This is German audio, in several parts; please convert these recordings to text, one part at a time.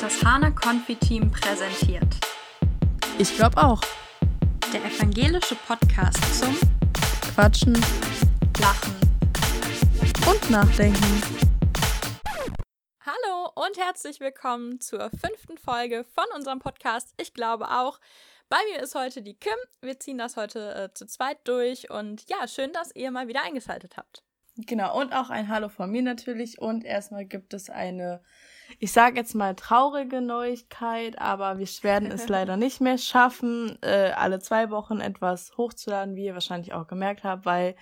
Das Hana Konfi-Team präsentiert. Ich glaube auch. Der evangelische Podcast zum Quatschen, Lachen. und Nachdenken. Hallo und herzlich willkommen zur fünften Folge von unserem Podcast. Ich glaube auch. Bei mir ist heute die Kim. Wir ziehen das heute äh, zu zweit durch und ja, schön, dass ihr mal wieder eingeschaltet habt. Genau, und auch ein Hallo von mir natürlich. Und erstmal gibt es eine, ich sage jetzt mal traurige Neuigkeit, aber wir werden es leider nicht mehr schaffen, äh, alle zwei Wochen etwas hochzuladen, wie ihr wahrscheinlich auch gemerkt habt, weil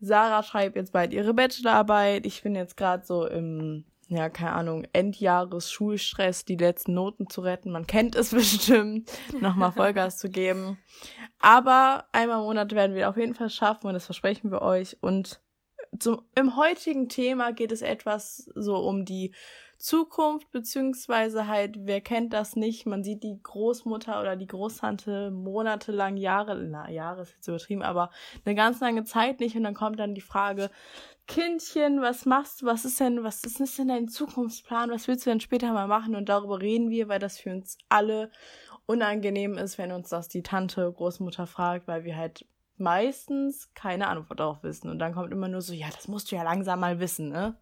Sarah schreibt jetzt bald ihre Bachelorarbeit. Ich bin jetzt gerade so im, ja, keine Ahnung, Endjahres-Schulstress, die letzten Noten zu retten. Man kennt es bestimmt, nochmal Vollgas zu geben. Aber einmal im Monat werden wir auf jeden Fall schaffen und das versprechen wir euch. Und zum, im heutigen Thema geht es etwas so um die Zukunft, beziehungsweise halt, wer kennt das nicht? Man sieht die Großmutter oder die Großtante monatelang, Jahre, na, Jahre ist jetzt übertrieben, aber eine ganz lange Zeit nicht und dann kommt dann die Frage, Kindchen, was machst du? Was ist denn, was ist denn dein Zukunftsplan? Was willst du denn später mal machen? Und darüber reden wir, weil das für uns alle unangenehm ist, wenn uns das die Tante, Großmutter fragt, weil wir halt meistens keine Antwort darauf wissen. Und dann kommt immer nur so, ja, das musst du ja langsam mal wissen, ne?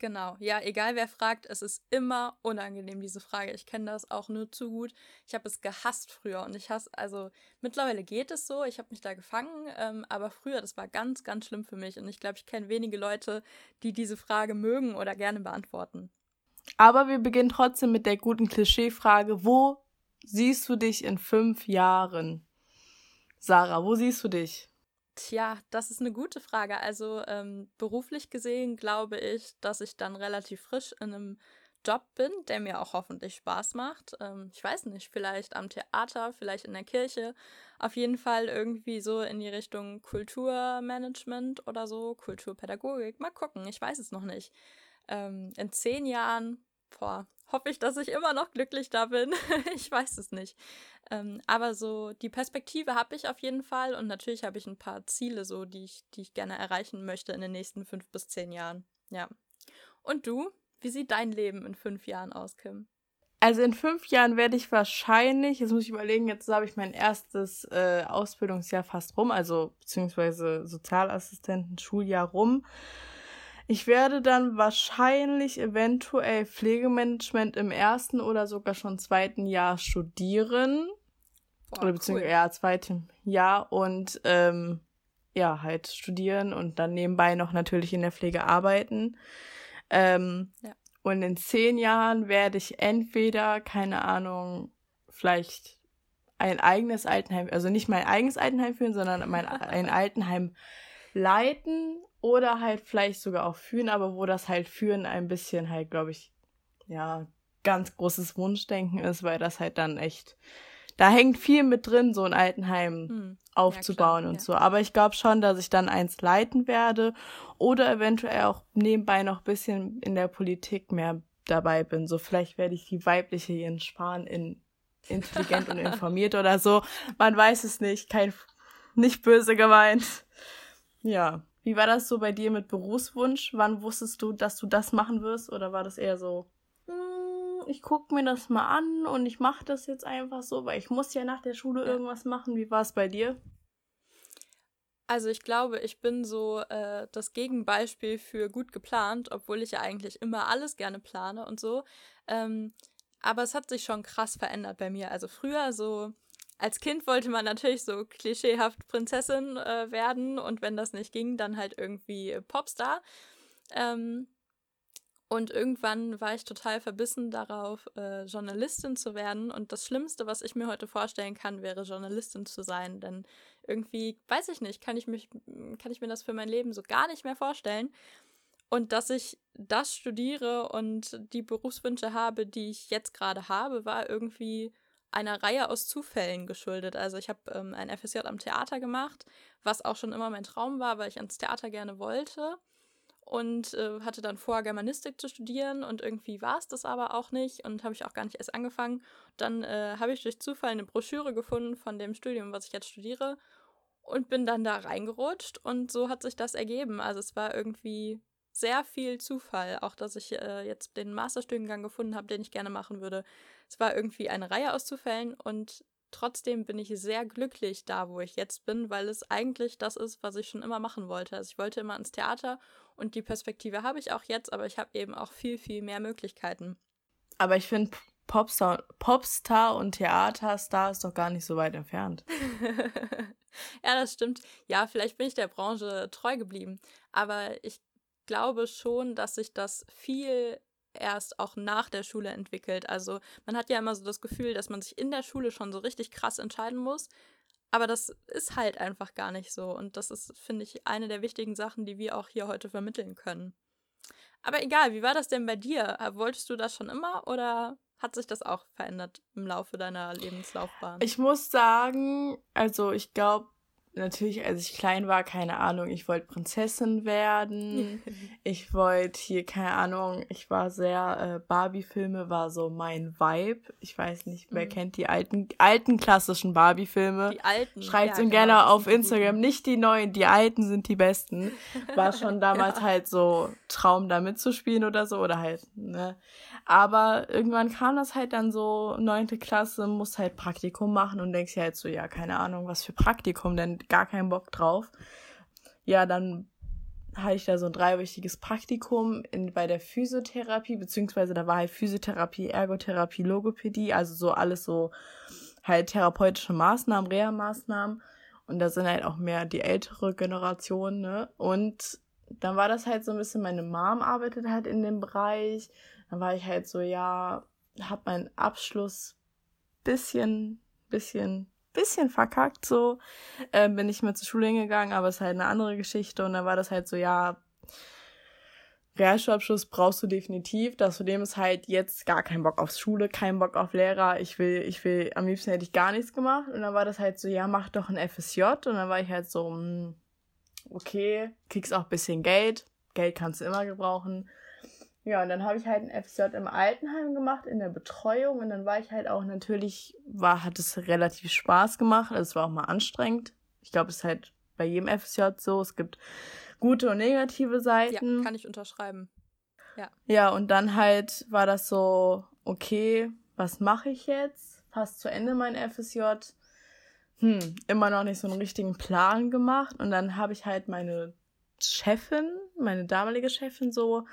Genau, ja, egal wer fragt, es ist immer unangenehm, diese Frage. Ich kenne das auch nur zu gut. Ich habe es gehasst früher und ich hasse, also mittlerweile geht es so, ich habe mich da gefangen, ähm, aber früher, das war ganz, ganz schlimm für mich und ich glaube, ich kenne wenige Leute, die diese Frage mögen oder gerne beantworten. Aber wir beginnen trotzdem mit der guten Klischeefrage, wo siehst du dich in fünf Jahren? Sarah, wo siehst du dich? Tja, das ist eine gute Frage. Also ähm, beruflich gesehen glaube ich, dass ich dann relativ frisch in einem Job bin, der mir auch hoffentlich Spaß macht. Ähm, ich weiß nicht, vielleicht am Theater, vielleicht in der Kirche. Auf jeden Fall irgendwie so in die Richtung Kulturmanagement oder so, Kulturpädagogik. Mal gucken, ich weiß es noch nicht. Ähm, in zehn Jahren, boah, hoffe ich, dass ich immer noch glücklich da bin. ich weiß es nicht. Ähm, aber so die Perspektive habe ich auf jeden Fall und natürlich habe ich ein paar Ziele, so die ich, die ich gerne erreichen möchte in den nächsten fünf bis zehn Jahren. Ja. Und du? Wie sieht dein Leben in fünf Jahren aus, Kim? Also in fünf Jahren werde ich wahrscheinlich, jetzt muss ich überlegen, jetzt habe ich mein erstes äh, Ausbildungsjahr fast rum, also beziehungsweise Sozialassistenten Schuljahr rum. Ich werde dann wahrscheinlich eventuell Pflegemanagement im ersten oder sogar schon zweiten Jahr studieren. Boah, oder beziehungsweise cool. ja, zweitem Jahr und ähm, ja, halt studieren und dann nebenbei noch natürlich in der Pflege arbeiten. Ähm, Ja. Und in zehn Jahren werde ich entweder, keine Ahnung, vielleicht ein eigenes Altenheim, also nicht mein eigenes Altenheim führen, sondern mein, ein Altenheim leiten oder halt vielleicht sogar auch führen, aber wo das halt führen ein bisschen halt, glaube ich, ja, ganz großes Wunschdenken ist, weil das halt dann echt, da hängt viel mit drin, so ein Altenheim Hm. aufzubauen klar, und ja. so. Aber ich glaube schon, dass ich dann eins leiten werde oder eventuell auch nebenbei noch ein bisschen in der Politik mehr dabei bin. So vielleicht werde ich die weibliche Jens Spahn in intelligent und informiert oder so. Man weiß es nicht, kein nicht böse gemeint. Ja. Wie war das so bei dir mit Berufswunsch? Wann wusstest du, dass du das machen wirst? Oder war das eher so, "Hm, ich guck mir das mal an und ich mache das jetzt einfach so, weil ich muss ja nach der Schule irgendwas machen. Wie war es bei dir? Also ich glaube, ich bin so äh, das Gegenbeispiel für gut geplant, obwohl ich ja eigentlich immer alles gerne plane und so. Ähm, aber es hat sich schon krass verändert bei mir. Also früher so, als Kind wollte man natürlich so klischeehaft Prinzessin äh, werden und wenn das nicht ging, dann halt irgendwie Popstar. Ähm, und irgendwann war ich total verbissen darauf, äh, Journalistin zu werden. Und das Schlimmste, was ich mir heute vorstellen kann, wäre Journalistin zu sein. Denn irgendwie, weiß ich nicht, kann ich, mich, kann ich mir das für mein Leben so gar nicht mehr vorstellen. Und dass ich das studiere und die Berufswünsche habe, die ich jetzt gerade habe, war irgendwie einer Reihe aus Zufällen geschuldet. Also ich habe ähm, ein FSJ am Theater gemacht, was auch schon immer mein Traum war, weil ich ans Theater gerne wollte und äh, hatte dann vor, Germanistik zu studieren und irgendwie war es das aber auch nicht und habe ich auch gar nicht erst angefangen. Dann äh, habe ich durch Zufall eine Broschüre gefunden von dem Studium, was ich jetzt studiere und bin dann da reingerutscht und so hat sich das ergeben. Also es war irgendwie sehr viel Zufall, auch dass ich äh, jetzt den Masterstudiengang gefunden habe, den ich gerne machen würde. Es war irgendwie eine Reihe aus Zufällen und trotzdem bin ich sehr glücklich da, wo ich jetzt bin, weil es eigentlich das ist, was ich schon immer machen wollte. Also ich wollte immer ins Theater und die Perspektive habe ich auch jetzt, aber ich habe eben auch viel, viel mehr Möglichkeiten. Aber ich finde, Popstar, Popstar und Theaterstar ist doch gar nicht so weit entfernt. ja, das stimmt. Ja, vielleicht bin ich der Branche treu geblieben. Aber ich glaube schon, dass sich das viel erst auch nach der Schule entwickelt. Also man hat ja immer so das Gefühl, dass man sich in der Schule schon so richtig krass entscheiden muss. Aber das ist halt einfach gar nicht so. Und das ist, finde ich, eine der wichtigen Sachen, die wir auch hier heute vermitteln können. Aber egal, wie war das denn bei dir? Wolltest du das schon immer oder hat sich das auch verändert im Laufe deiner Lebenslaufbahn? Ich muss sagen, also ich glaube, natürlich, als ich klein war, keine Ahnung, ich wollte Prinzessin werden. ich wollte hier, keine Ahnung, ich war sehr, äh, Barbie-Filme war so mein Vibe. Ich weiß nicht, wer mhm. kennt die alten, alten klassischen Barbie-Filme? Die alten. Schreibt ja, genau, gerne auf Instagram, gut. nicht die neuen, die alten sind die besten. War schon damals ja. halt so Traum, da mitzuspielen oder so, oder halt, ne. Aber irgendwann kam das halt dann so, neunte Klasse, musst halt Praktikum machen und denkst ja halt so, ja, keine Ahnung, was für Praktikum, denn gar keinen Bock drauf. Ja, dann hatte ich da so ein dreiwöchiges Praktikum in, bei der Physiotherapie, beziehungsweise da war halt Physiotherapie, Ergotherapie, Logopädie, also so alles so halt therapeutische Maßnahmen, Reha-Maßnahmen. Und da sind halt auch mehr die ältere Generation, ne? Und dann war das halt so ein bisschen, meine Mom arbeitet halt in dem Bereich. Dann war ich halt so, ja, hab meinen Abschluss bisschen, bisschen bisschen verkackt so. Äh, bin ich mit zur Schule hingegangen, aber es ist halt eine andere Geschichte. Und dann war das halt so, ja, Realschulabschluss brauchst du definitiv. Das Problem ist halt jetzt gar keinen Bock auf Schule, keinen Bock auf Lehrer. Ich will, ich will, am liebsten hätte ich gar nichts gemacht. Und dann war das halt so, ja, mach doch ein FSJ. Und dann war ich halt so, hm, okay, kriegst auch bisschen Geld. Geld kannst du immer gebrauchen. Ja, und dann habe ich halt ein FSJ im Altenheim gemacht, in der Betreuung. Und dann war ich halt auch natürlich, war, hat es relativ Spaß gemacht. Also es war auch mal anstrengend. Ich glaube, es ist halt bei jedem FSJ so. Es gibt gute und negative Seiten. Ja, kann ich unterschreiben. Ja. Ja, und dann halt war das so, okay, was mache ich jetzt? Fast zu Ende mein FSJ. Hm, immer noch nicht so einen richtigen Plan gemacht. Und dann habe ich halt meine Chefin, meine damalige Chefin so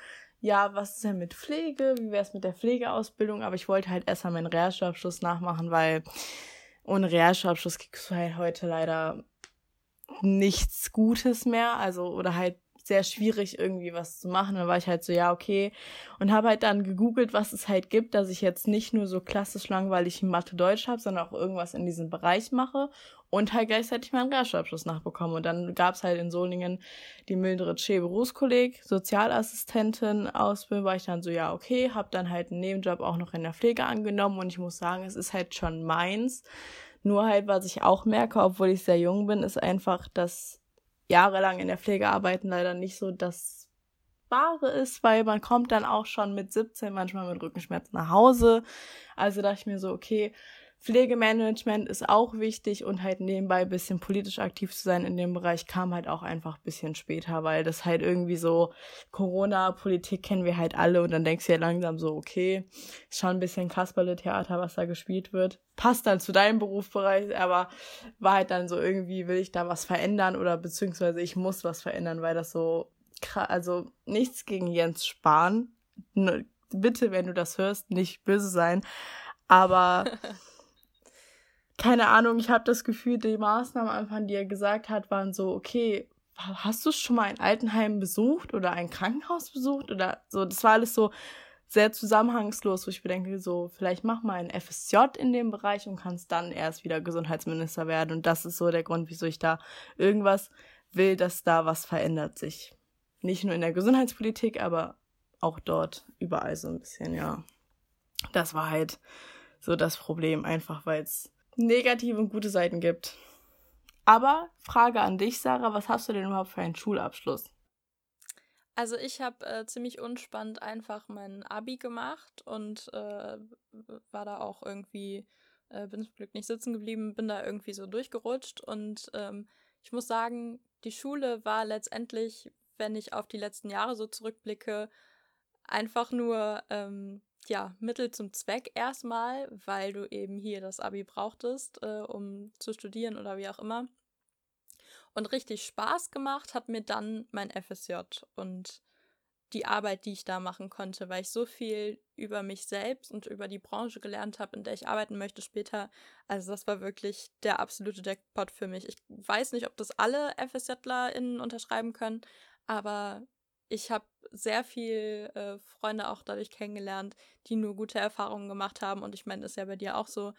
ja, was ist denn mit Pflege? Wie wäre es mit der Pflegeausbildung? Aber ich wollte halt erstmal meinen Realschulabschluss nachmachen, weil ohne Realschulabschluss kriegst du halt heute leider nichts Gutes mehr. Also, oder halt sehr schwierig, irgendwie was zu machen. Dann war ich halt so, ja, okay. Und habe halt dann gegoogelt, was es halt gibt, dass ich jetzt nicht nur so klassisch langweilig Mathe-Deutsch habe, sondern auch irgendwas in diesem Bereich mache und halt gleichzeitig meinen Realschulabschluss nachbekomme. Und dann gab's halt in Solingen die Mildred Schee Berufskolleg, Sozialassistentin Ausbildung, war ich dann so, ja, okay, habe dann halt einen Nebenjob auch noch in der Pflege angenommen und ich muss sagen, es ist halt schon meins. Nur halt, was ich auch merke, obwohl ich sehr jung bin, ist einfach, dass jahrelang in der Pflege arbeiten leider nicht so das Wahre ist, weil man kommt dann auch schon mit 17 manchmal mit Rückenschmerzen nach Hause. Also dachte ich mir so, okay, Pflegemanagement ist auch wichtig und halt nebenbei ein bisschen politisch aktiv zu sein in dem Bereich kam halt auch einfach ein bisschen später, weil das halt irgendwie so Corona-Politik kennen wir halt alle und dann denkst du ja langsam so, okay, ist schon ein bisschen Kasperle-Theater, was da gespielt wird. Passt dann zu deinem Berufsbereich, aber war halt dann so irgendwie, will ich da was verändern oder beziehungsweise ich muss was verändern, weil das so, also nichts gegen Jens Spahn. Bitte, wenn du das hörst, nicht böse sein. Aber keine Ahnung, ich habe das Gefühl, die Maßnahmen einfach, die er gesagt hat, waren so, okay, hast du schon mal ein Altenheim besucht oder ein Krankenhaus besucht oder so? Das war alles so sehr zusammenhangslos, wo ich mir denke, so, vielleicht mach mal ein FSJ in dem Bereich und kannst dann erst wieder Gesundheitsminister werden. Und das ist so der Grund, wieso ich da irgendwas will, dass da was verändert sich. Nicht nur in der Gesundheitspolitik, aber auch dort überall so ein bisschen, ja. Das war halt so das Problem, einfach weil es negative und gute Seiten gibt. Aber Frage an dich, Sarah, was hast du denn überhaupt für einen Schulabschluss? Also ich habe äh, ziemlich unspannend einfach mein Abi gemacht und äh, war da auch irgendwie, äh, bin zum Glück nicht sitzen geblieben, bin da irgendwie so durchgerutscht und ähm, ich muss sagen, die Schule war letztendlich wenn ich auf die letzten Jahre so zurückblicke, einfach nur ähm, ja, Mittel zum Zweck erstmal, weil du eben hier das Abi brauchtest, äh, um zu studieren oder wie auch immer. Und richtig Spaß gemacht hat mir dann mein FSJ und die Arbeit, die ich da machen konnte, weil ich so viel über mich selbst und über die Branche gelernt habe, in der ich arbeiten möchte später. Also das war wirklich der absolute Jackpot für mich. Ich weiß nicht, ob das alle FSJlerInnen unterschreiben können, aber ich habe sehr viel äh, Freunde auch dadurch kennengelernt, die nur gute Erfahrungen gemacht haben. Und ich meine, das ist ja bei dir auch so.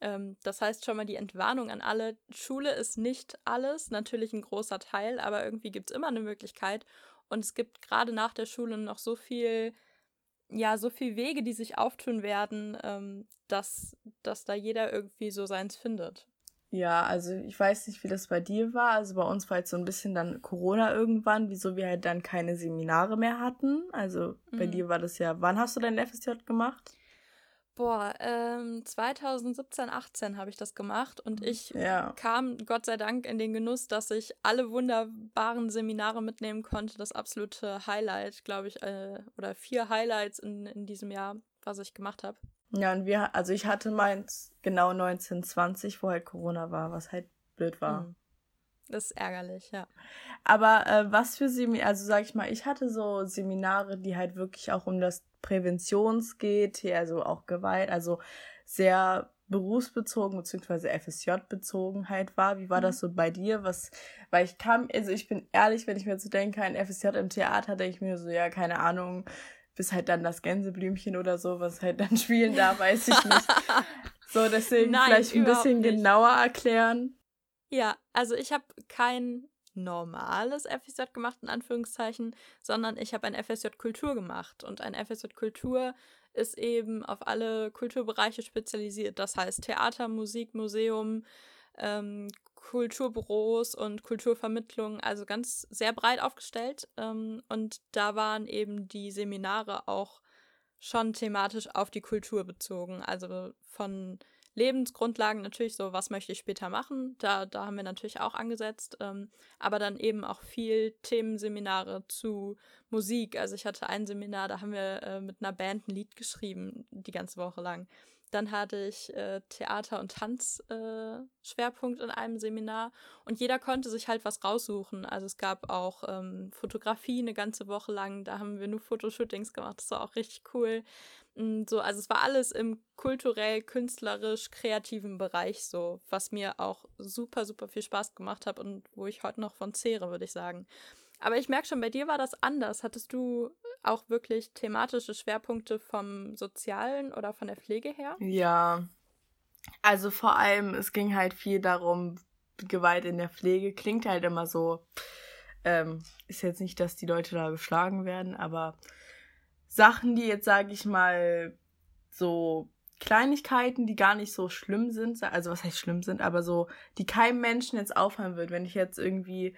Ähm, das heißt schon mal die Entwarnung an alle. Schule ist nicht alles, natürlich ein großer Teil, aber irgendwie gibt es immer eine Möglichkeit. Und es gibt gerade nach der Schule noch so viel, ja, so viel Wege, die sich auftun werden, ähm, dass, dass da jeder irgendwie so seins findet. Ja, also ich weiß nicht, wie das bei dir war. Also bei uns war jetzt so ein bisschen dann Corona irgendwann, wieso wir halt dann keine Seminare mehr hatten. Also bei mhm. dir war das ja, wann hast du dein FSJ gemacht? Boah, ähm, 2017, 18 habe ich das gemacht und ich ja. kam Gott sei Dank in den Genuss, dass ich alle wunderbaren Seminare mitnehmen konnte. Das absolute Highlight, glaube ich, äh, oder vier Highlights in, in diesem Jahr, was ich gemacht habe. Ja, und wir, also ich hatte meins genau 1920, wo halt Corona war, was halt blöd war. Mhm. Das ist ärgerlich, ja. Aber äh, was für Seminare, also sag ich mal, ich hatte so Seminare, die halt wirklich auch um das Präventions geht, hier also auch Gewalt, also sehr berufsbezogen bzw. FSJ-bezogen halt war. Wie war mhm. das so bei dir? Was, weil ich kam, also ich bin ehrlich, wenn ich mir so denke, ein FSJ im Theater, denke ich mir so, ja, keine Ahnung, bis halt dann das Gänseblümchen oder so, was halt dann spielen darf, weiß ich nicht. so, deswegen Nein, vielleicht ein bisschen nicht. genauer erklären. Ja, also ich habe kein normales FSJ gemacht, in Anführungszeichen, sondern ich habe ein FSJ Kultur gemacht. Und ein FSJ Kultur ist eben auf alle Kulturbereiche spezialisiert. Das heißt Theater, Musik, Museum, ähm, Kulturbüros und Kulturvermittlung, also ganz sehr breit aufgestellt. Ähm, und da waren eben die Seminare auch schon thematisch auf die Kultur bezogen. Also von Lebensgrundlagen natürlich so, was möchte ich später machen? Da, da haben wir natürlich auch angesetzt, ähm, aber dann eben auch viel Themenseminare zu Musik. Also ich hatte ein Seminar, da haben wir äh, mit einer Band ein Lied geschrieben, die ganze Woche lang. Dann hatte ich äh, Theater- und Tanz-Schwerpunkt äh, in einem Seminar und jeder konnte sich halt was raussuchen. Also es gab auch ähm, Fotografie eine ganze Woche lang, da haben wir nur Fotoshootings gemacht, das war auch richtig cool. Und so, also es war alles im kulturell, künstlerisch, kreativen Bereich so, was mir auch super, super viel Spaß gemacht hat und wo ich heute noch von zehre, würde ich sagen. Aber ich merke schon, bei dir war das anders. Hattest du auch wirklich thematische Schwerpunkte vom Sozialen oder von der Pflege her? Ja. Also vor allem, es ging halt viel darum, Gewalt in der Pflege klingt halt immer so, ähm, ist jetzt nicht, dass die Leute da geschlagen werden, aber Sachen, die jetzt, sage ich mal, so Kleinigkeiten, die gar nicht so schlimm sind, also was heißt schlimm sind, aber so, die keinem Menschen jetzt auffallen wird, wenn ich jetzt irgendwie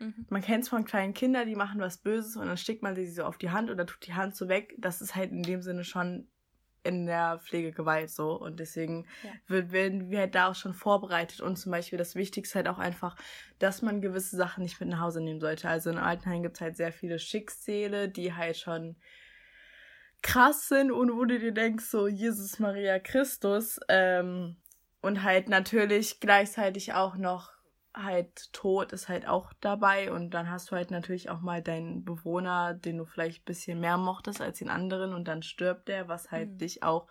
Mhm. Man kennt es von kleinen Kindern, die machen was Böses und dann stickt man sie so auf die Hand oder tut die Hand so weg. Das ist halt in dem Sinne schon in der Pflege Gewalt so und deswegen ja. werden wir halt da auch schon vorbereitet und zum Beispiel das Wichtigste halt auch einfach, dass man gewisse Sachen nicht mit nach Hause nehmen sollte. Also in Altenheim gibt es halt sehr viele Schicksale, die halt schon krass sind und wo du dir denkst, so Jesus Maria Christus ähm, und halt natürlich gleichzeitig auch noch halt Tod ist halt auch dabei und dann hast du halt natürlich auch mal deinen Bewohner, den du vielleicht ein bisschen mehr mochtest als den anderen und dann stirbt der, was halt mhm. dich auch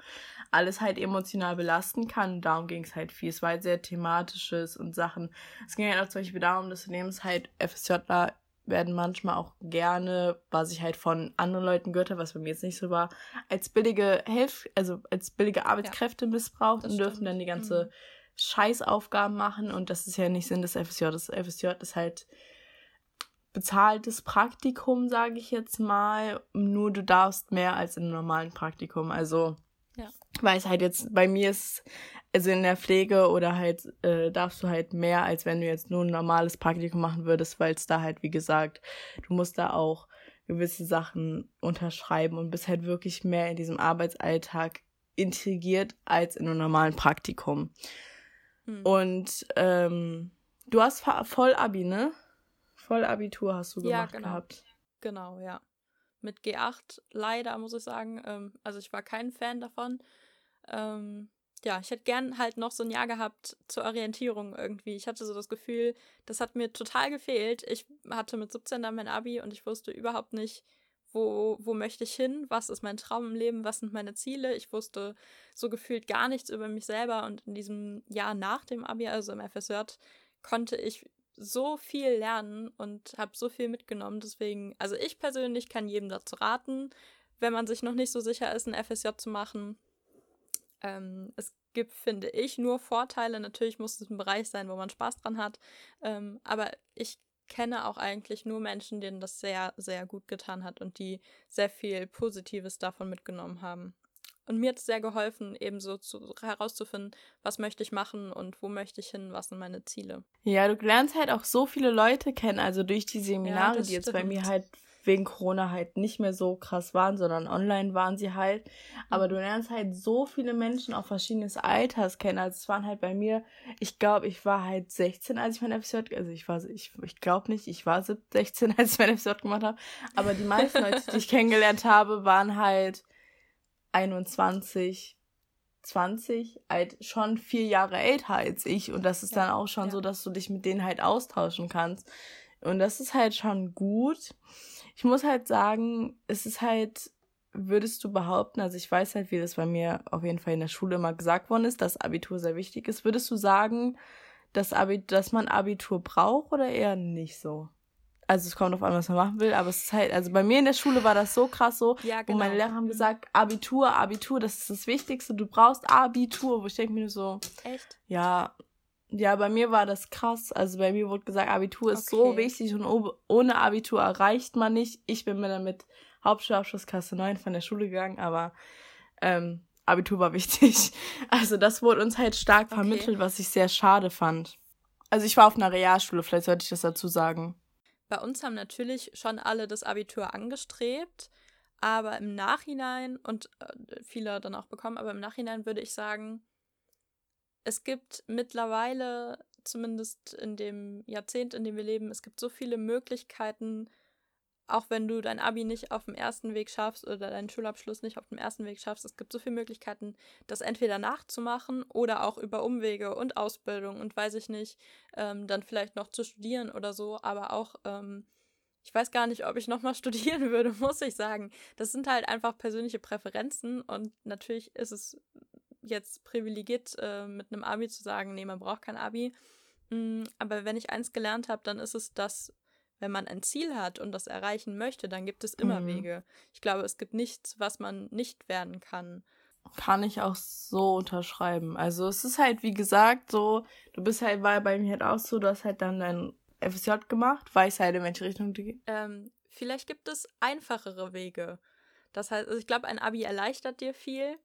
alles halt emotional belasten kann. Darum ging es halt viel. Es war halt sehr thematisches und Sachen. Es ging halt auch zum Beispiel darum, dass du nimmst halt FSJler werden manchmal auch gerne, was ich halt von anderen Leuten gehört habe, was bei mir jetzt nicht so war, als billige Hilf, also als billige Arbeitskräfte ja, missbraucht und dürfen dann die ganze mhm Scheißaufgaben machen und das ist ja nicht Sinn des FSJ. Das FSJ ist halt bezahltes Praktikum, sage ich jetzt mal. Nur du darfst mehr als in einem normalen Praktikum. Also, ja. weil es halt jetzt bei mir ist, also in der Pflege oder halt äh, darfst du halt mehr, als wenn du jetzt nur ein normales Praktikum machen würdest, weil es da halt, wie gesagt, du musst da auch gewisse Sachen unterschreiben und bist halt wirklich mehr in diesem Arbeitsalltag integriert als in einem normalen Praktikum. Hm. Und ähm, du hast Vollabi, ne? Vollabitur hast du gemacht ja, genau. gehabt. Genau, ja. Mit G8 leider, muss ich sagen. Ähm, also ich war kein Fan davon. Ähm, ja, ich hätte gern halt noch so ein Jahr gehabt zur Orientierung irgendwie. Ich hatte so das Gefühl, das hat mir total gefehlt. Ich hatte mit 17 dann mein Abi und ich wusste überhaupt nicht, wo, wo möchte ich hin, was ist mein Traum im Leben, was sind meine Ziele. Ich wusste so gefühlt gar nichts über mich selber und in diesem Jahr nach dem Abi, also im FSJ, konnte ich so viel lernen und habe so viel mitgenommen. Deswegen, also ich persönlich kann jedem dazu raten, wenn man sich noch nicht so sicher ist, ein FSJ zu machen, ähm, es gibt, finde ich, nur Vorteile. Natürlich muss es ein Bereich sein, wo man Spaß dran hat. Ähm, aber ich kenne auch eigentlich nur Menschen, denen das sehr, sehr gut getan hat und die sehr viel Positives davon mitgenommen haben. Und mir hat es sehr geholfen, eben so zu, herauszufinden, was möchte ich machen und wo möchte ich hin, was sind meine Ziele. Ja, du lernst halt auch so viele Leute kennen, also durch die Seminare, ja, die jetzt bei mir halt wegen Corona halt nicht mehr so krass waren, sondern online waren sie halt. Aber mhm. du lernst halt so viele Menschen auch verschiedenes Alters kennen. Also es waren halt bei mir, ich glaube, ich war halt 16, als ich mein FSJ, also ich war, ich, ich glaube nicht, ich war 16, als ich mein FSJ gemacht habe. Aber die meisten Leute, die ich kennengelernt habe, waren halt 21, 20, halt schon vier Jahre älter als ich. Und das ist ja, dann auch schon ja. so, dass du dich mit denen halt austauschen kannst. Und das ist halt schon gut. Ich muss halt sagen, es ist halt, würdest du behaupten, also ich weiß halt, wie das bei mir auf jeden Fall in der Schule immer gesagt worden ist, dass Abitur sehr wichtig ist. Würdest du sagen, dass, Abi dass man Abitur braucht oder eher nicht so? Also es kommt auf an, was man machen will, aber es ist halt, also bei mir in der Schule war das so krass so, ja, genau. wo meine genau. Lehrer haben mhm. gesagt, Abitur, Abitur, das ist das Wichtigste, du brauchst Abitur, wo ich denke mir so, echt? Ja, ja, bei mir war das krass. Also bei mir wurde gesagt, Abitur ist okay. so wichtig und ohne Abitur erreicht man nicht. Ich bin mir dann mit Hauptschulabschluss Klasse 9 von der Schule gegangen, aber ähm, Abitur war wichtig. Also das wurde uns halt stark okay. vermittelt, was ich sehr schade fand. Also ich war auf einer Realschule, vielleicht sollte ich das dazu sagen. Bei uns haben natürlich schon alle das Abitur angestrebt, aber im Nachhinein und äh, viele dann auch bekommen, aber im Nachhinein würde ich sagen, es gibt mittlerweile, zumindest in dem Jahrzehnt, in dem wir leben, es gibt so viele Möglichkeiten, auch wenn du dein Abi nicht auf dem ersten Weg schaffst oder deinen Schulabschluss nicht auf dem ersten Weg schaffst, es gibt so viele Möglichkeiten, das entweder nachzumachen oder auch über Umwege und Ausbildung und weiß ich nicht, ähm, dann vielleicht noch zu studieren oder so, aber auch, ähm, ich weiß gar nicht, ob ich nochmal studieren würde, muss ich sagen. Das sind halt einfach persönliche Präferenzen und natürlich ist es jetzt privilegiert, äh, mit einem Abi zu sagen, nee, man braucht kein Abi. Mm, aber wenn ich eins gelernt habe, dann ist es, dass wenn man ein Ziel hat und das erreichen möchte, dann gibt es immer mhm. Wege. Ich glaube, es gibt nichts, was man nicht werden kann. Kann ich auch so unterschreiben. Also es ist halt, wie gesagt, so, du bist halt, war bei mir halt auch so, du hast halt dann dein FSJ gemacht, weiß halt, in welche Richtung du gehst. Ähm, vielleicht gibt es einfachere Wege. Das heißt, also ich glaube, ein Abi erleichtert dir viel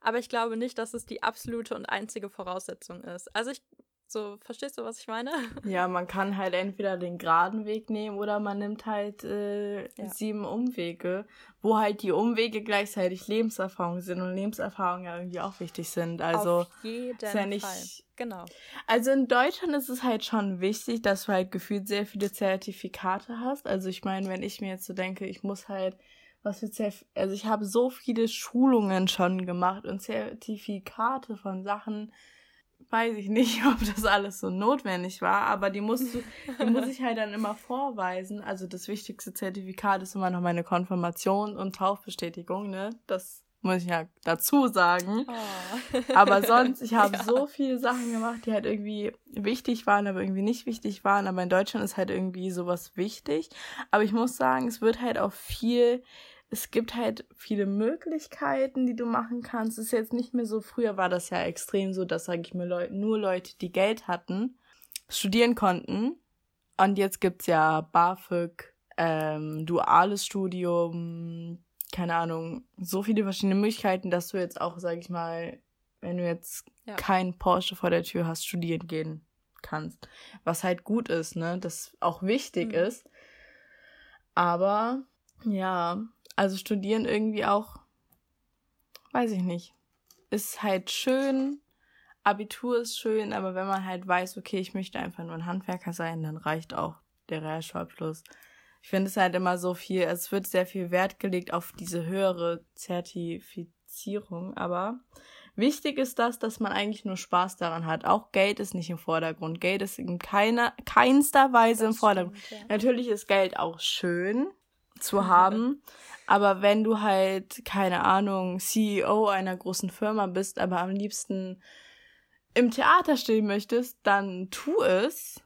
aber ich glaube nicht, dass es die absolute und einzige Voraussetzung ist. Also ich, so, verstehst du, was ich meine? Ja, man kann halt entweder den geraden Weg nehmen oder man nimmt halt äh, ja. sieben Umwege, wo halt die Umwege gleichzeitig Lebenserfahrung sind und Lebenserfahrungen ja irgendwie auch wichtig sind. Also Auf jeden ist ja nicht, Fall. Genau. Also in Deutschland ist es halt schon wichtig, dass du halt gefühlt sehr viele Zertifikate hast. Also ich meine, wenn ich mir jetzt so denke, ich muss halt was für Zerf also ich habe so viele Schulungen schon gemacht und Zertifikate von Sachen, weiß ich nicht, ob das alles so notwendig war, aber die musst du, die muss ich halt dann immer vorweisen. Also das wichtigste Zertifikat ist immer noch meine Konfirmation und Taufbestätigung, ne? Das muss ich ja dazu sagen. Oh. Aber sonst, ich habe ja. so viele Sachen gemacht, die halt irgendwie wichtig waren, aber irgendwie nicht wichtig waren. Aber in Deutschland ist halt irgendwie sowas wichtig. Aber ich muss sagen, es wird halt auch viel es gibt halt viele Möglichkeiten, die du machen kannst. Es ist jetzt nicht mehr so, früher war das ja extrem so, dass, sage ich mir, Leute, nur Leute, die Geld hatten, studieren konnten. Und jetzt gibt's ja BAföG, ähm, duales Studium, keine Ahnung, so viele verschiedene Möglichkeiten, dass du jetzt auch, sag ich mal, wenn du jetzt ja. keinen Porsche vor der Tür hast, studieren gehen kannst. Was halt gut ist, ne? Das auch wichtig mhm. ist. Aber ja, also studieren irgendwie auch, weiß ich nicht. Ist halt schön, Abitur ist schön, aber wenn man halt weiß, okay, ich möchte einfach nur ein Handwerker sein, dann reicht auch der Realschulabschluss. Ich finde es halt immer so viel, es wird sehr viel Wert gelegt auf diese höhere Zertifizierung, aber wichtig ist das, dass man eigentlich nur Spaß daran hat. Auch Geld ist nicht im Vordergrund. Geld ist in keiner, keinster Weise das im Vordergrund. Stimmt, ja. Natürlich ist Geld auch schön zu haben, aber wenn du halt, keine Ahnung, CEO einer großen Firma bist, aber am liebsten im Theater stehen möchtest, dann tu es,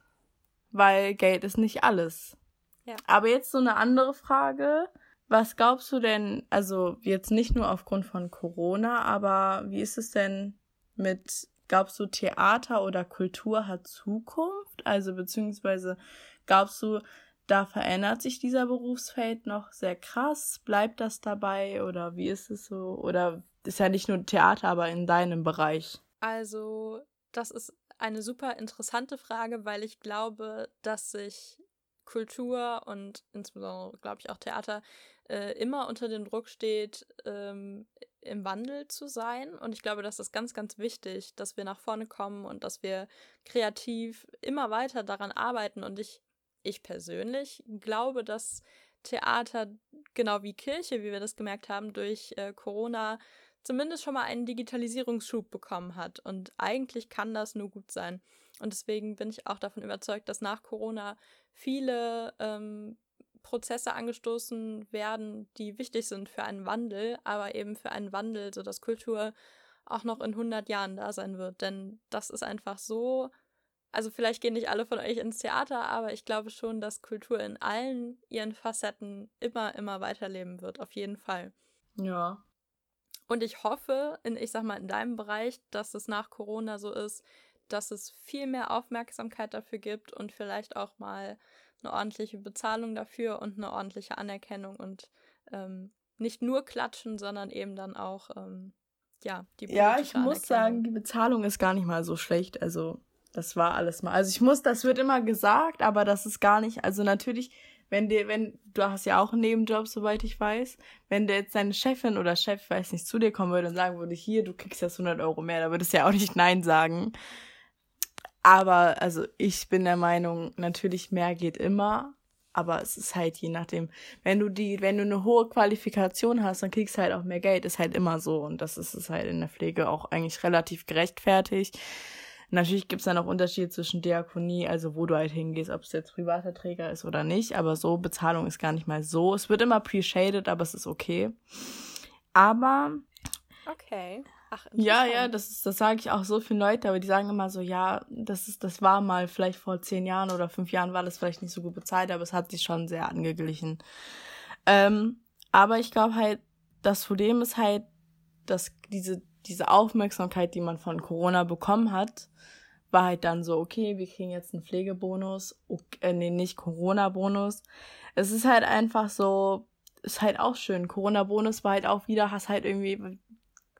weil Geld ist nicht alles. Ja. Aber jetzt so eine andere Frage. Was glaubst du denn, also jetzt nicht nur aufgrund von Corona, aber wie ist es denn mit, glaubst du, Theater oder Kultur hat Zukunft? Also beziehungsweise glaubst du, da verändert sich dieser Berufsfeld noch sehr krass? Bleibt das dabei oder wie ist es so? Oder ist ja nicht nur Theater, aber in deinem Bereich? Also, das ist eine super interessante Frage, weil ich glaube, dass sich Kultur und insbesondere, glaube ich, auch Theater äh, immer unter dem Druck steht, ähm, im Wandel zu sein. Und ich glaube, das ist ganz, ganz wichtig, dass wir nach vorne kommen und dass wir kreativ immer weiter daran arbeiten. Und ich, ich persönlich glaube, dass Theater, genau wie Kirche, wie wir das gemerkt haben, durch äh, Corona zumindest schon mal einen Digitalisierungsschub bekommen hat. Und eigentlich kann das nur gut sein. Und deswegen bin ich auch davon überzeugt, dass nach Corona viele ähm, Prozesse angestoßen werden, die wichtig sind für einen Wandel, aber eben für einen Wandel, sodass Kultur auch noch in 100 Jahren da sein wird. Denn das ist einfach so, also vielleicht gehen nicht alle von euch ins Theater, aber ich glaube schon, dass Kultur in allen ihren Facetten immer, immer weiterleben wird, auf jeden Fall. Ja. Und ich hoffe, in, ich sag mal, in deinem Bereich, dass es nach Corona so ist, dass es viel mehr Aufmerksamkeit dafür gibt und vielleicht auch mal eine ordentliche Bezahlung dafür und eine ordentliche Anerkennung und ähm, nicht nur klatschen, sondern eben dann auch ähm, ja die Ja, ich muss sagen, die Bezahlung ist gar nicht mal so schlecht. Also das war alles mal. Also ich muss, das wird immer gesagt, aber das ist gar nicht. Also natürlich, wenn dir, wenn du hast ja auch einen Nebenjob, soweit ich weiß, wenn der jetzt deine Chefin oder Chef, weiß nicht, zu dir kommen würde und sagen würde, hier, du kriegst jetzt 100 Euro mehr, da würdest du ja auch nicht Nein sagen. Aber also ich bin der Meinung, natürlich mehr geht immer, aber es ist halt je nachdem, wenn du die, wenn du eine hohe Qualifikation hast, dann kriegst du halt auch mehr Geld, ist halt immer so und das ist es halt in der Pflege auch eigentlich relativ gerechtfertigt. Natürlich gibt's dann auch Unterschiede zwischen Diakonie, also wo du halt hingehst, ob es jetzt privater Träger ist oder nicht, aber so Bezahlung ist gar nicht mal so. Es wird immer appreciated, aber es ist okay. Aber Okay. Ach, ja, ja, das ist, das sage ich auch so vielen Leuten, aber die sagen immer so, ja, das ist, das war mal vielleicht vor zehn Jahren oder fünf Jahren war das vielleicht nicht so gut bezahlt, aber es hat sich schon sehr angeglichen. Ähm, aber ich glaube halt, das Problem ist halt, dass diese, diese Aufmerksamkeit, die man von Corona bekommen hat, war halt dann so, okay, wir kriegen jetzt einen Pflegebonus, okay, äh, nee, nicht Corona-Bonus. Es ist halt einfach so, ist halt auch schön. Corona-Bonus war halt auch wieder, hast halt irgendwie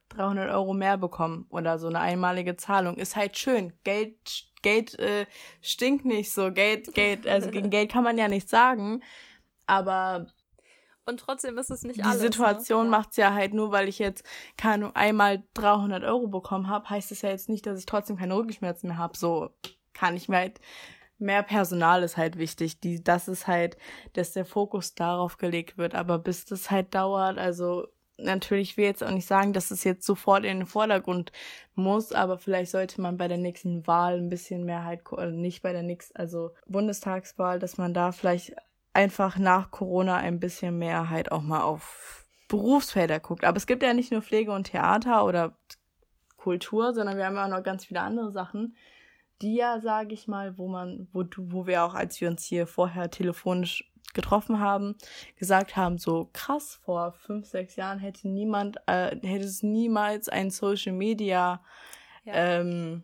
300 Euro mehr bekommen oder so eine einmalige Zahlung. Ist halt schön. Geld, Geld äh, stinkt nicht so. Geld, Geld, also gegen Geld kann man ja nichts sagen. Aber und trotzdem ist es nicht die alles. Die ne? Situation ne? macht's ja halt nur, weil ich jetzt keine einmal 300 Euro bekommen habe, heißt es ja jetzt nicht, dass ich trotzdem keine Rückenschmerzen mehr habe. So kann ich mir halt mehr Personal ist halt wichtig. Die, das ist halt, dass der Fokus darauf gelegt wird. Aber bis das halt dauert, also natürlich will jetzt auch nicht sagen, dass es jetzt sofort in den Vordergrund muss, aber vielleicht sollte man bei der nächsten Wahl ein bisschen mehr halt, also nicht bei der nächsten, also Bundestagswahl, dass man da vielleicht einfach nach Corona ein bisschen mehr halt auch mal auf Berufsfelder guckt. Aber es gibt ja nicht nur Pflege und Theater oder Kultur, sondern wir haben ja auch noch ganz viele andere Sachen, die ja, sage ich mal, wo man, wo du, wo wir auch, als wir uns hier vorher telefonisch getroffen haben, gesagt haben, so krass, vor fünf, sechs Jahren hätte niemand, äh, hätte es niemals einen Social Media ja. ähm,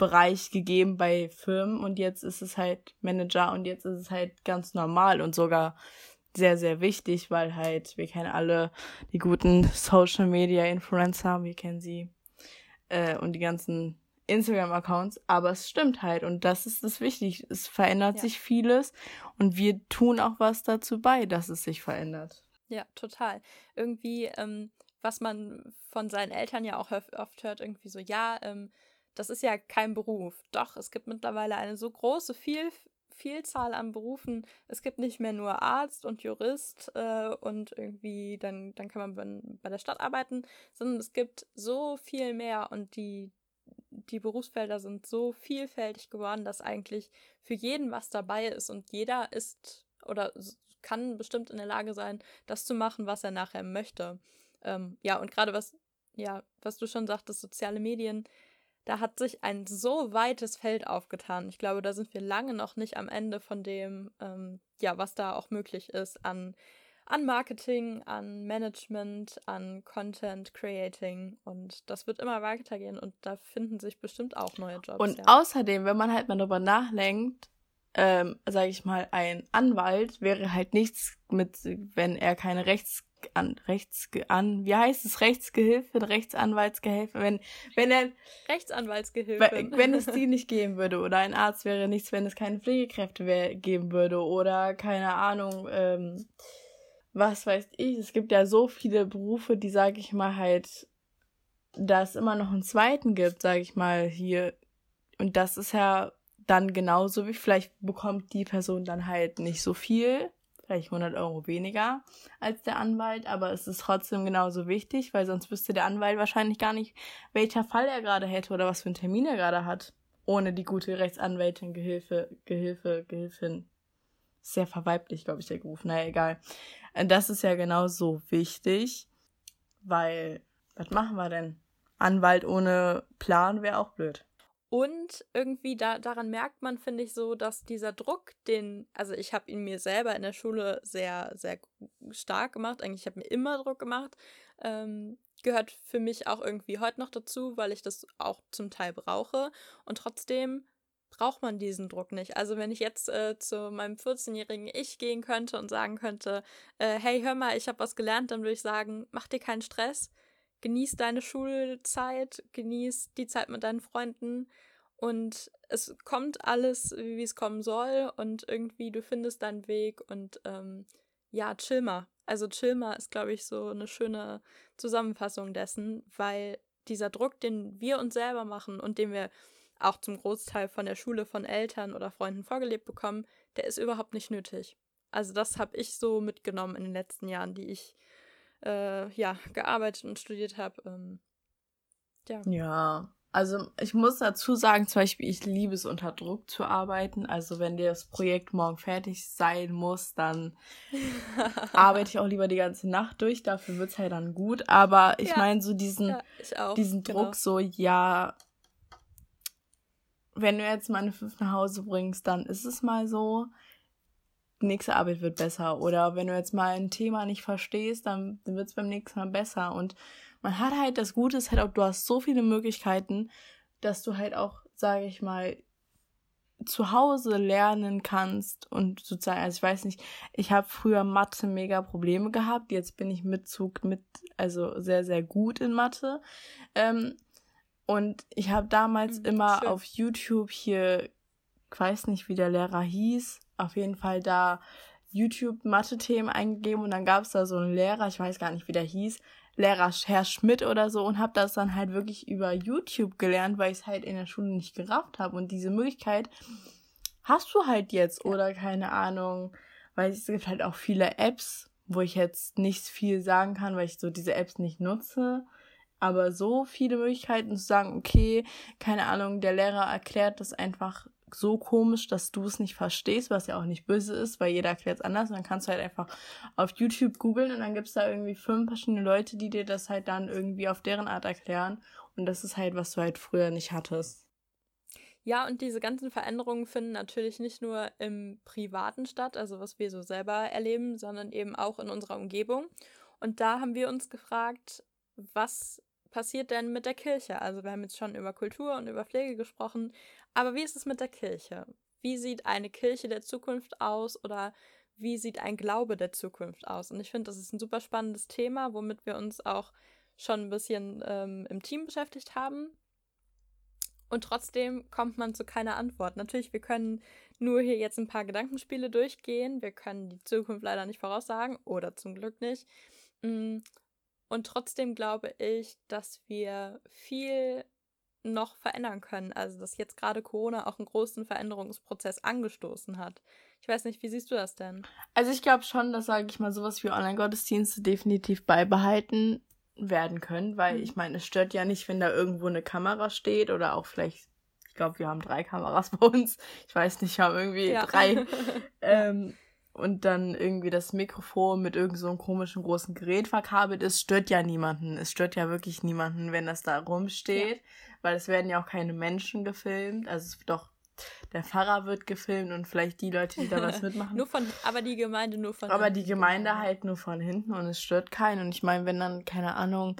Bereich gegeben bei Firmen und jetzt ist es halt Manager und jetzt ist es halt ganz normal und sogar sehr, sehr wichtig, weil halt, wir kennen alle die guten Social Media Influencer, wir kennen sie äh, und die ganzen Instagram-Accounts, aber es stimmt halt und das ist das Wichtige. Es verändert ja. sich vieles und wir tun auch was dazu bei, dass es sich verändert. Ja, total. Irgendwie, ähm, was man von seinen Eltern ja auch oft hört, irgendwie so, ja, ähm, das ist ja kein Beruf. Doch, es gibt mittlerweile eine so große Viel Vielzahl an Berufen. Es gibt nicht mehr nur Arzt und Jurist äh, und irgendwie dann, dann kann man bei der Stadt arbeiten, sondern es gibt so viel mehr und die, die Berufsfelder sind so vielfältig geworden, dass eigentlich für jeden was dabei ist und jeder ist oder kann bestimmt in der Lage sein, das zu machen, was er nachher möchte. Ähm, ja, und gerade was, ja, was du schon sagtest, soziale Medien, da hat sich ein so weites Feld aufgetan. Ich glaube, da sind wir lange noch nicht am Ende von dem, ähm, ja, was da auch möglich ist an, an Marketing, an Management, an Content Creating. Und das wird immer weitergehen und da finden sich bestimmt auch neue Jobs. Und ja. außerdem, wenn man halt mal darüber nachdenkt, ähm, sage ich mal, ein Anwalt wäre halt nichts mit, wenn er keine Rechts an Rechts an wie heißt es Rechtsgehilfe Rechtsanwaltsgehilfe wenn wenn er Rechtsanwaltsgehilfe. wenn es die nicht geben würde oder ein Arzt wäre nichts wenn es keine Pflegekräfte geben würde oder keine Ahnung ähm, was weiß ich. Es gibt ja so viele Berufe die sage ich mal halt da es immer noch einen zweiten gibt sage ich mal hier. Und das ist ja dann genauso wie vielleicht bekommt die Person dann halt nicht so viel, vielleicht 100 Euro weniger als der Anwalt, aber es ist trotzdem genauso wichtig, weil sonst wüsste der Anwalt wahrscheinlich gar nicht, welcher Fall er gerade hätte oder was für einen Termin er gerade hat, ohne die gute Rechtsanwältin, Gehilfe, Gehilfe, Gehilfin. Sehr verweiblich, glaube ich, der Beruf. Naja, egal. Das ist ja genauso wichtig, weil, was machen wir denn? Anwalt ohne Plan wäre auch blöd. Und irgendwie da, daran merkt man, finde ich, so, dass dieser Druck, den, also ich habe ihn mir selber in der Schule sehr, sehr stark gemacht. Eigentlich habe ich mir immer Druck gemacht. Ähm, gehört für mich auch irgendwie heute noch dazu, weil ich das auch zum Teil brauche. Und trotzdem braucht man diesen Druck nicht. Also wenn ich jetzt äh, zu meinem 14-jährigen Ich gehen könnte und sagen könnte, äh, hey, hör mal, ich habe was gelernt, dann würde ich sagen, mach dir keinen Stress genieß deine Schulzeit, genieß die Zeit mit deinen Freunden und es kommt alles, wie es kommen soll und irgendwie du findest deinen Weg und ähm, ja, chill mal. Also chill mal ist, glaube ich, so eine schöne Zusammenfassung dessen, weil dieser Druck, den wir uns selber machen und den wir auch zum Großteil von der Schule, von Eltern oder Freunden vorgelebt bekommen, der ist überhaupt nicht nötig. Also das habe ich so mitgenommen in den letzten Jahren, die ich äh, ja, gearbeitet und studiert habe. Ähm, ja. ja, also ich muss dazu sagen, zum Beispiel, ich liebe es unter Druck zu arbeiten. Also wenn dir das Projekt morgen fertig sein muss, dann arbeite ich auch lieber die ganze Nacht durch. Dafür wird es halt dann gut. Aber ich ja. meine, so diesen, ja, diesen genau. Druck, so, ja, wenn du jetzt meine fünf nach Hause bringst, dann ist es mal so nächste Arbeit wird besser. Oder wenn du jetzt mal ein Thema nicht verstehst, dann, dann wird es beim nächsten Mal besser. Und man hat halt das Gute, ist halt auch, du hast so viele Möglichkeiten, dass du halt auch, sage ich mal, zu Hause lernen kannst und sozusagen, also ich weiß nicht, ich habe früher Mathe mega Probleme gehabt, jetzt bin ich mit Zug mit, also sehr, sehr gut in Mathe. Ähm, und ich habe damals mhm, immer schön. auf YouTube hier, ich weiß nicht, wie der Lehrer hieß, auf jeden Fall da YouTube-Mathe-Themen eingegeben und dann gab es da so einen Lehrer, ich weiß gar nicht, wie der hieß, Lehrer Herr Schmidt oder so und habe das dann halt wirklich über YouTube gelernt, weil ich es halt in der Schule nicht gerafft habe und diese Möglichkeit hast du halt jetzt ja. oder keine Ahnung, weil es gibt halt auch viele Apps, wo ich jetzt nicht viel sagen kann, weil ich so diese Apps nicht nutze. Aber so viele Möglichkeiten zu sagen, okay, keine Ahnung, der Lehrer erklärt das einfach so komisch, dass du es nicht verstehst, was ja auch nicht böse ist, weil jeder erklärt es anders. Und dann kannst du halt einfach auf YouTube googeln und dann gibt es da irgendwie fünf verschiedene Leute, die dir das halt dann irgendwie auf deren Art erklären. Und das ist halt, was du halt früher nicht hattest. Ja, und diese ganzen Veränderungen finden natürlich nicht nur im Privaten statt, also was wir so selber erleben, sondern eben auch in unserer Umgebung. Und da haben wir uns gefragt, was passiert denn mit der Kirche? Also wir haben jetzt schon über Kultur und über Pflege gesprochen, aber wie ist es mit der Kirche? Wie sieht eine Kirche der Zukunft aus oder wie sieht ein Glaube der Zukunft aus? Und ich finde, das ist ein super spannendes Thema, womit wir uns auch schon ein bisschen ähm, im Team beschäftigt haben. Und trotzdem kommt man zu keiner Antwort. Natürlich, wir können nur hier jetzt ein paar Gedankenspiele durchgehen. Wir können die Zukunft leider nicht voraussagen oder zum Glück nicht. Und trotzdem glaube ich, dass wir viel noch verändern können. Also, dass jetzt gerade Corona auch einen großen Veränderungsprozess angestoßen hat. Ich weiß nicht, wie siehst du das denn? Also, ich glaube schon, dass, sage ich mal, sowas wie Online-Gottesdienste definitiv beibehalten werden können, weil mhm. ich meine, es stört ja nicht, wenn da irgendwo eine Kamera steht oder auch vielleicht, ich glaube, wir haben drei Kameras bei uns. Ich weiß nicht, wir haben irgendwie ja. drei. ähm, und dann irgendwie das Mikrofon mit irgend so einem komischen großen Gerät verkabelt ist, stört ja niemanden. Es stört ja wirklich niemanden, wenn das da rumsteht, ja. weil es werden ja auch keine Menschen gefilmt. Also doch der Pfarrer wird gefilmt und vielleicht die Leute, die da was mitmachen. nur von, aber die Gemeinde nur von aber hinten. Aber die Gemeinde halt nur von hinten und es stört keinen. Und ich meine, wenn dann, keine Ahnung,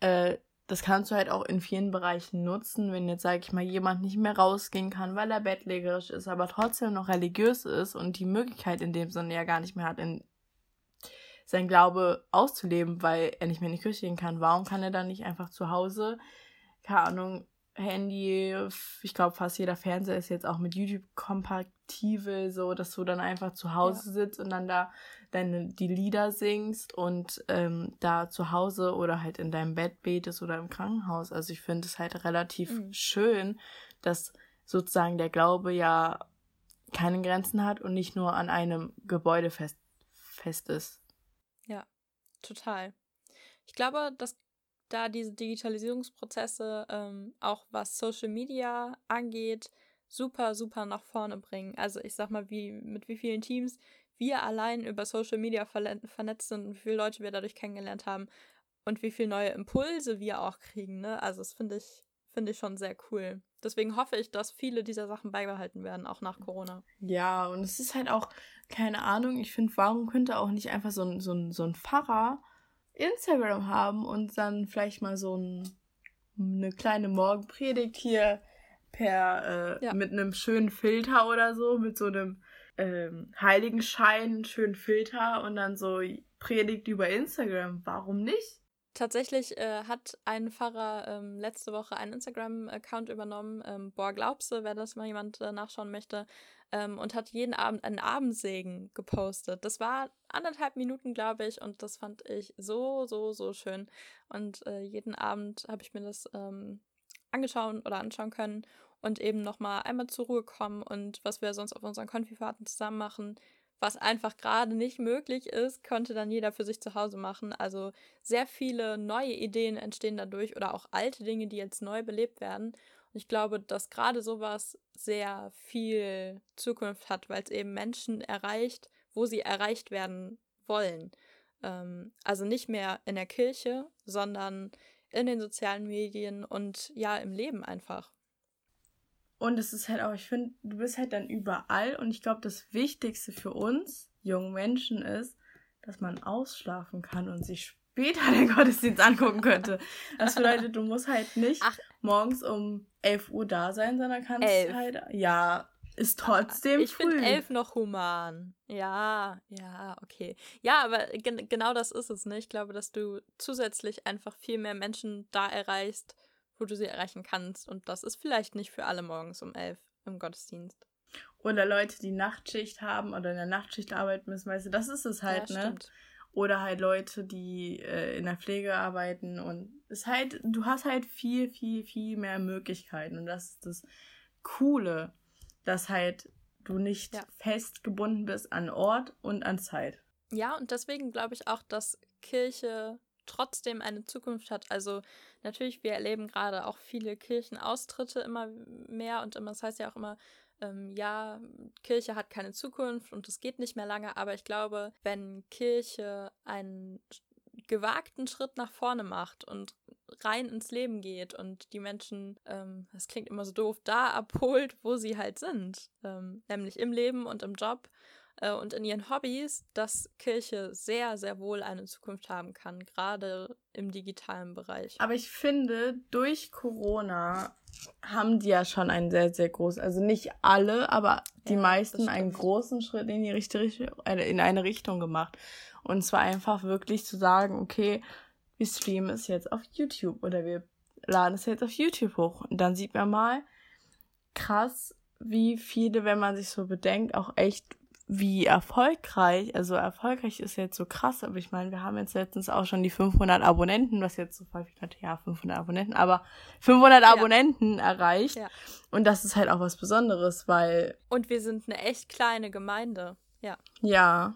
äh, das kannst du halt auch in vielen Bereichen nutzen, wenn jetzt, sage ich mal, jemand nicht mehr rausgehen kann, weil er bettlägerisch ist, aber trotzdem noch religiös ist und die Möglichkeit in dem Sinne ja gar nicht mehr hat, in sein Glaube auszuleben, weil er nicht mehr in die Kirche gehen kann. Warum kann er dann nicht einfach zu Hause, keine Ahnung, Handy, ich glaube fast jeder Fernseher ist jetzt auch mit YouTube kompatibel, so dass du dann einfach zu Hause ja. sitzt und dann da deine die Lieder singst und ähm, da zu Hause oder halt in deinem Bett betest oder im Krankenhaus. Also ich finde es halt relativ mhm. schön, dass sozusagen der Glaube ja keine Grenzen hat und nicht nur an einem Gebäude fest, fest ist. Ja, total. Ich glaube, dass da diese Digitalisierungsprozesse ähm, auch was Social Media angeht, super, super nach vorne bringen. Also ich sag mal, wie mit wie vielen Teams wir allein über Social Media vernetzt sind und wie viele Leute wir dadurch kennengelernt haben und wie viele neue Impulse wir auch kriegen. Ne? Also das finde ich, finde ich schon sehr cool. Deswegen hoffe ich, dass viele dieser Sachen beibehalten werden, auch nach Corona. Ja, und es ist halt auch, keine Ahnung, ich finde, warum könnte auch nicht einfach so ein, so ein, so ein Pfarrer Instagram haben und dann vielleicht mal so ein, eine kleine Morgenpredigt hier per äh, ja. mit einem schönen Filter oder so, mit so einem ähm, Heiligenschein, schönen Filter und dann so Predigt über Instagram. Warum nicht? Tatsächlich äh, hat ein Pfarrer ähm, letzte Woche einen Instagram-Account übernommen. Ähm, boah, glaubst du, wer das mal jemand äh, nachschauen möchte, ähm, und hat jeden Abend einen Abendsegen gepostet. Das war anderthalb Minuten, glaube ich, und das fand ich so, so, so schön. Und äh, jeden Abend habe ich mir das ähm, angeschaut oder anschauen können und eben nochmal einmal zur Ruhe kommen und was wir sonst auf unseren Konfifahrten zusammen machen, was einfach gerade nicht möglich ist, konnte dann jeder für sich zu Hause machen. Also sehr viele neue Ideen entstehen dadurch oder auch alte Dinge, die jetzt neu belebt werden. Und ich glaube, dass gerade sowas sehr viel Zukunft hat, weil es eben Menschen erreicht, wo sie erreicht werden wollen. Ähm, also nicht mehr in der Kirche, sondern in den sozialen Medien und ja, im Leben einfach. Und es ist halt auch, ich finde, du bist halt dann überall und ich glaube, das Wichtigste für uns jungen Menschen ist, dass man ausschlafen kann und sich später den Gottesdienst angucken könnte. Das bedeutet, du musst halt nicht Ach. morgens um 11 Uhr da sein, sondern kannst elf. halt, ja, ist trotzdem ich finde elf noch human. Ja, ja, okay. Ja, aber gen genau das ist es, ne? Ich glaube, dass du zusätzlich einfach viel mehr Menschen da erreichst, wo du sie erreichen kannst. Und das ist vielleicht nicht für alle morgens um elf im Gottesdienst. Oder Leute, die Nachtschicht haben oder in der Nachtschicht arbeiten müssen, weißt du, das ist es halt, ja, ne? Stimmt. Oder halt Leute, die äh, in der Pflege arbeiten und es halt, du hast halt viel, viel, viel mehr Möglichkeiten und das ist das Coole, dass halt du nicht ja. festgebunden bist an Ort und an Zeit. Ja, und deswegen glaube ich auch, dass Kirche trotzdem eine Zukunft hat. Also natürlich, wir erleben gerade auch viele Kirchenaustritte immer mehr und immer, das heißt ja auch immer, ähm, ja, Kirche hat keine Zukunft und es geht nicht mehr lange, aber ich glaube, wenn Kirche einen gewagten Schritt nach vorne macht und rein ins Leben geht und die Menschen, ähm, das klingt immer so doof, da abholt, wo sie halt sind, ähm, nämlich im Leben und im Job äh, und in ihren Hobbys, dass Kirche sehr, sehr wohl eine Zukunft haben kann, gerade im digitalen Bereich. Aber ich finde, durch Corona haben die ja schon einen sehr, sehr großen, also nicht alle, aber die ja, meisten einen großen Schritt in die richtige in eine Richtung gemacht. Und zwar einfach wirklich zu sagen, okay, wir streamen es jetzt auf YouTube oder wir laden es jetzt auf YouTube hoch. Und dann sieht man mal krass, wie viele, wenn man sich so bedenkt, auch echt wie erfolgreich, also erfolgreich ist jetzt so krass, aber ich meine, wir haben jetzt letztens auch schon die 500 Abonnenten, was jetzt so häufig natürlich, ja, 500 Abonnenten, aber 500 ja. Abonnenten erreicht. Ja. Und das ist halt auch was Besonderes, weil. Und wir sind eine echt kleine Gemeinde, ja. Ja.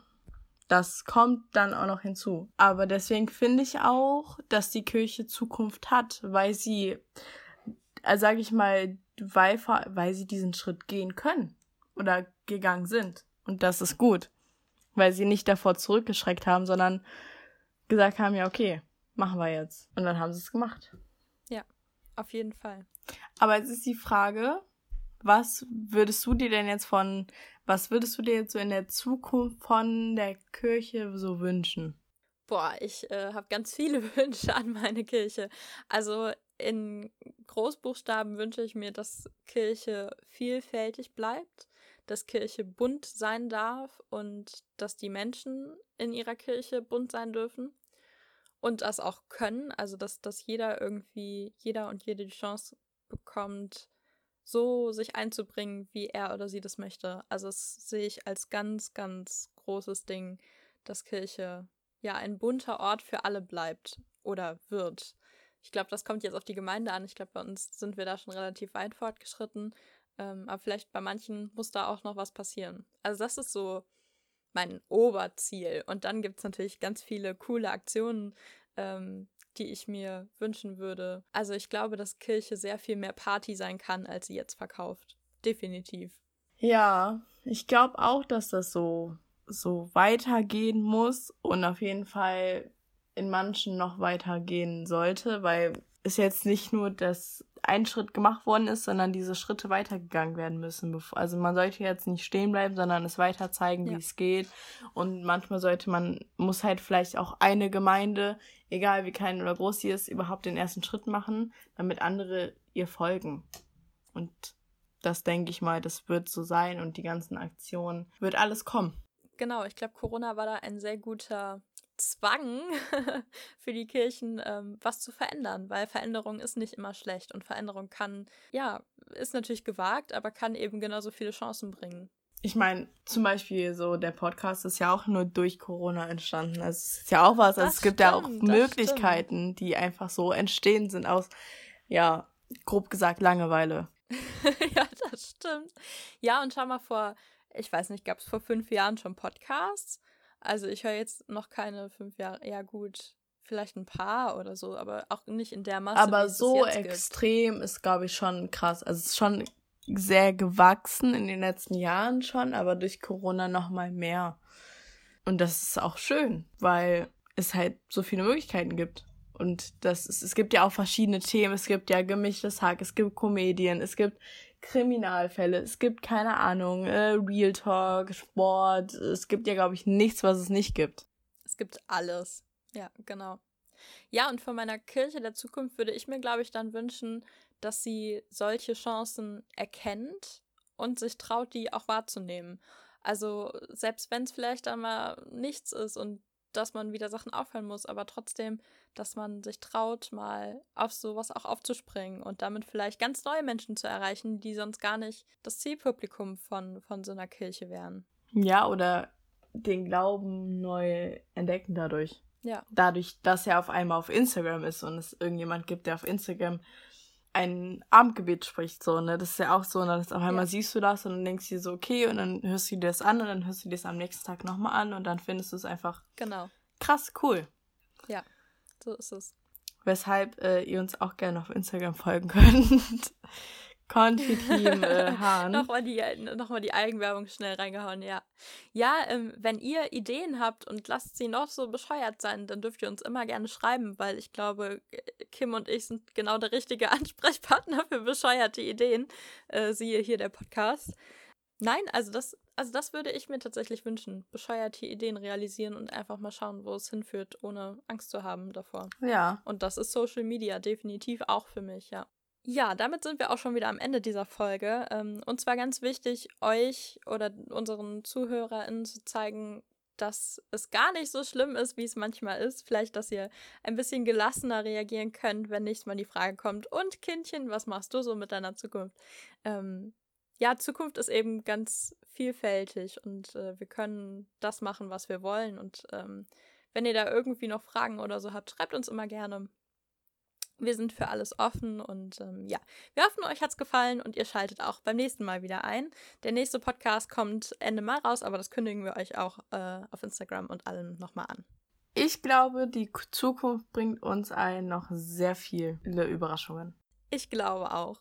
Das kommt dann auch noch hinzu. Aber deswegen finde ich auch, dass die Kirche Zukunft hat, weil sie, also sage ich mal, weil, weil sie diesen Schritt gehen können oder gegangen sind. Und das ist gut, weil sie nicht davor zurückgeschreckt haben, sondern gesagt haben, ja, okay, machen wir jetzt. Und dann haben sie es gemacht. Ja, auf jeden Fall. Aber jetzt ist die Frage, was würdest du dir denn jetzt von, was würdest du dir jetzt so in der Zukunft von der Kirche so wünschen? Boah, ich äh, habe ganz viele Wünsche an meine Kirche. Also in Großbuchstaben wünsche ich mir, dass Kirche vielfältig bleibt, dass Kirche bunt sein darf und dass die Menschen in ihrer Kirche bunt sein dürfen und das auch können, also dass, dass jeder irgendwie, jeder und jede die Chance bekommt, so sich einzubringen, wie er oder sie das möchte. Also das sehe ich als ganz, ganz großes Ding, dass Kirche ja ein bunter Ort für alle bleibt oder wird. Ich glaube, das kommt jetzt auf die Gemeinde an. Ich glaube, bei uns sind wir da schon relativ weit fortgeschritten. Ähm, aber vielleicht bei manchen muss da auch noch was passieren. Also das ist so mein Oberziel. Und dann gibt es natürlich ganz viele coole Aktionen, ähm, die ich mir wünschen würde. Also ich glaube, dass Kirche sehr viel mehr Party sein kann, als sie jetzt verkauft. Definitiv. Ja, ich glaube auch, dass das so, so weitergehen muss und auf jeden Fall in manchen noch weitergehen sollte, weil es jetzt nicht nur das ein Schritt gemacht worden ist, sondern diese Schritte weitergegangen werden müssen. Also man sollte jetzt nicht stehen bleiben, sondern es weiter zeigen, ja. wie es geht. Und manchmal sollte man, muss halt vielleicht auch eine Gemeinde, egal wie klein oder groß sie ist, überhaupt den ersten Schritt machen, damit andere ihr folgen. Und das denke ich mal, das wird so sein und die ganzen Aktionen wird alles kommen. Genau, ich glaube, Corona war da ein sehr guter Zwang für die Kirchen, ähm, was zu verändern, weil Veränderung ist nicht immer schlecht und Veränderung kann, ja, ist natürlich gewagt, aber kann eben genauso viele Chancen bringen. Ich meine, zum Beispiel so der Podcast ist ja auch nur durch Corona entstanden. Also es ist ja auch was. Also es gibt stimmt, ja auch Möglichkeiten, die einfach so entstehen sind aus, ja, grob gesagt, Langeweile. ja, das stimmt. Ja, und schau mal vor, ich weiß nicht, gab es vor fünf Jahren schon Podcasts? Also ich höre jetzt noch keine fünf Jahre. Ja gut, vielleicht ein paar oder so, aber auch nicht in der Masse. Aber so extrem gibt. ist, glaube ich, schon krass. Also es ist schon sehr gewachsen in den letzten Jahren schon, aber durch Corona noch mal mehr. Und das ist auch schön, weil es halt so viele Möglichkeiten gibt. Und das ist, es gibt ja auch verschiedene Themen. Es gibt ja gemischtes Hack, es gibt Komedien, es gibt Kriminalfälle, es gibt keine Ahnung, äh, Real Talk, Sport, es gibt ja, glaube ich, nichts, was es nicht gibt. Es gibt alles. Ja, genau. Ja, und von meiner Kirche der Zukunft würde ich mir, glaube ich, dann wünschen, dass sie solche Chancen erkennt und sich traut, die auch wahrzunehmen. Also selbst wenn es vielleicht einmal nichts ist und dass man wieder Sachen aufhören muss, aber trotzdem, dass man sich traut, mal auf sowas auch aufzuspringen und damit vielleicht ganz neue Menschen zu erreichen, die sonst gar nicht das Zielpublikum von, von so einer Kirche wären. Ja, oder den Glauben neu entdecken dadurch. Ja. Dadurch, dass er auf einmal auf Instagram ist und es irgendjemand gibt, der auf Instagram ein Abendgebet spricht, so, ne? Das ist ja auch so, und dann auf einmal ja. siehst du das und dann denkst du dir so, okay, und dann hörst du dir das an und dann hörst du dir das am nächsten Tag nochmal an und dann findest du es einfach genau. krass cool. Ja, so ist es. Weshalb äh, ihr uns auch gerne auf Instagram folgen könnt. Konfiteam äh, Hahn. nochmal, die, nochmal die Eigenwerbung schnell reingehauen, ja. Ja, ähm, wenn ihr Ideen habt und lasst sie noch so bescheuert sein, dann dürft ihr uns immer gerne schreiben, weil ich glaube, Kim und ich sind genau der richtige Ansprechpartner für bescheuerte Ideen. Äh, siehe hier der Podcast. Nein, also das, also das würde ich mir tatsächlich wünschen. Bescheuerte Ideen realisieren und einfach mal schauen, wo es hinführt, ohne Angst zu haben davor. Ja. Und das ist Social Media definitiv auch für mich, ja. Ja, damit sind wir auch schon wieder am Ende dieser Folge. Ähm, und zwar ganz wichtig, euch oder unseren ZuhörerInnen zu zeigen, dass es gar nicht so schlimm ist, wie es manchmal ist. Vielleicht, dass ihr ein bisschen gelassener reagieren könnt, wenn nächstes Mal die Frage kommt, und Kindchen, was machst du so mit deiner Zukunft? Ähm, ja, Zukunft ist eben ganz vielfältig und äh, wir können das machen, was wir wollen. Und ähm, wenn ihr da irgendwie noch Fragen oder so habt, schreibt uns immer gerne. Wir sind für alles offen und ähm, ja, wir hoffen, euch hat es gefallen und ihr schaltet auch beim nächsten Mal wieder ein. Der nächste Podcast kommt Ende Mai raus, aber das kündigen wir euch auch äh, auf Instagram und allem nochmal an. Ich glaube, die Zukunft bringt uns ein noch sehr viele Überraschungen. Ich glaube auch.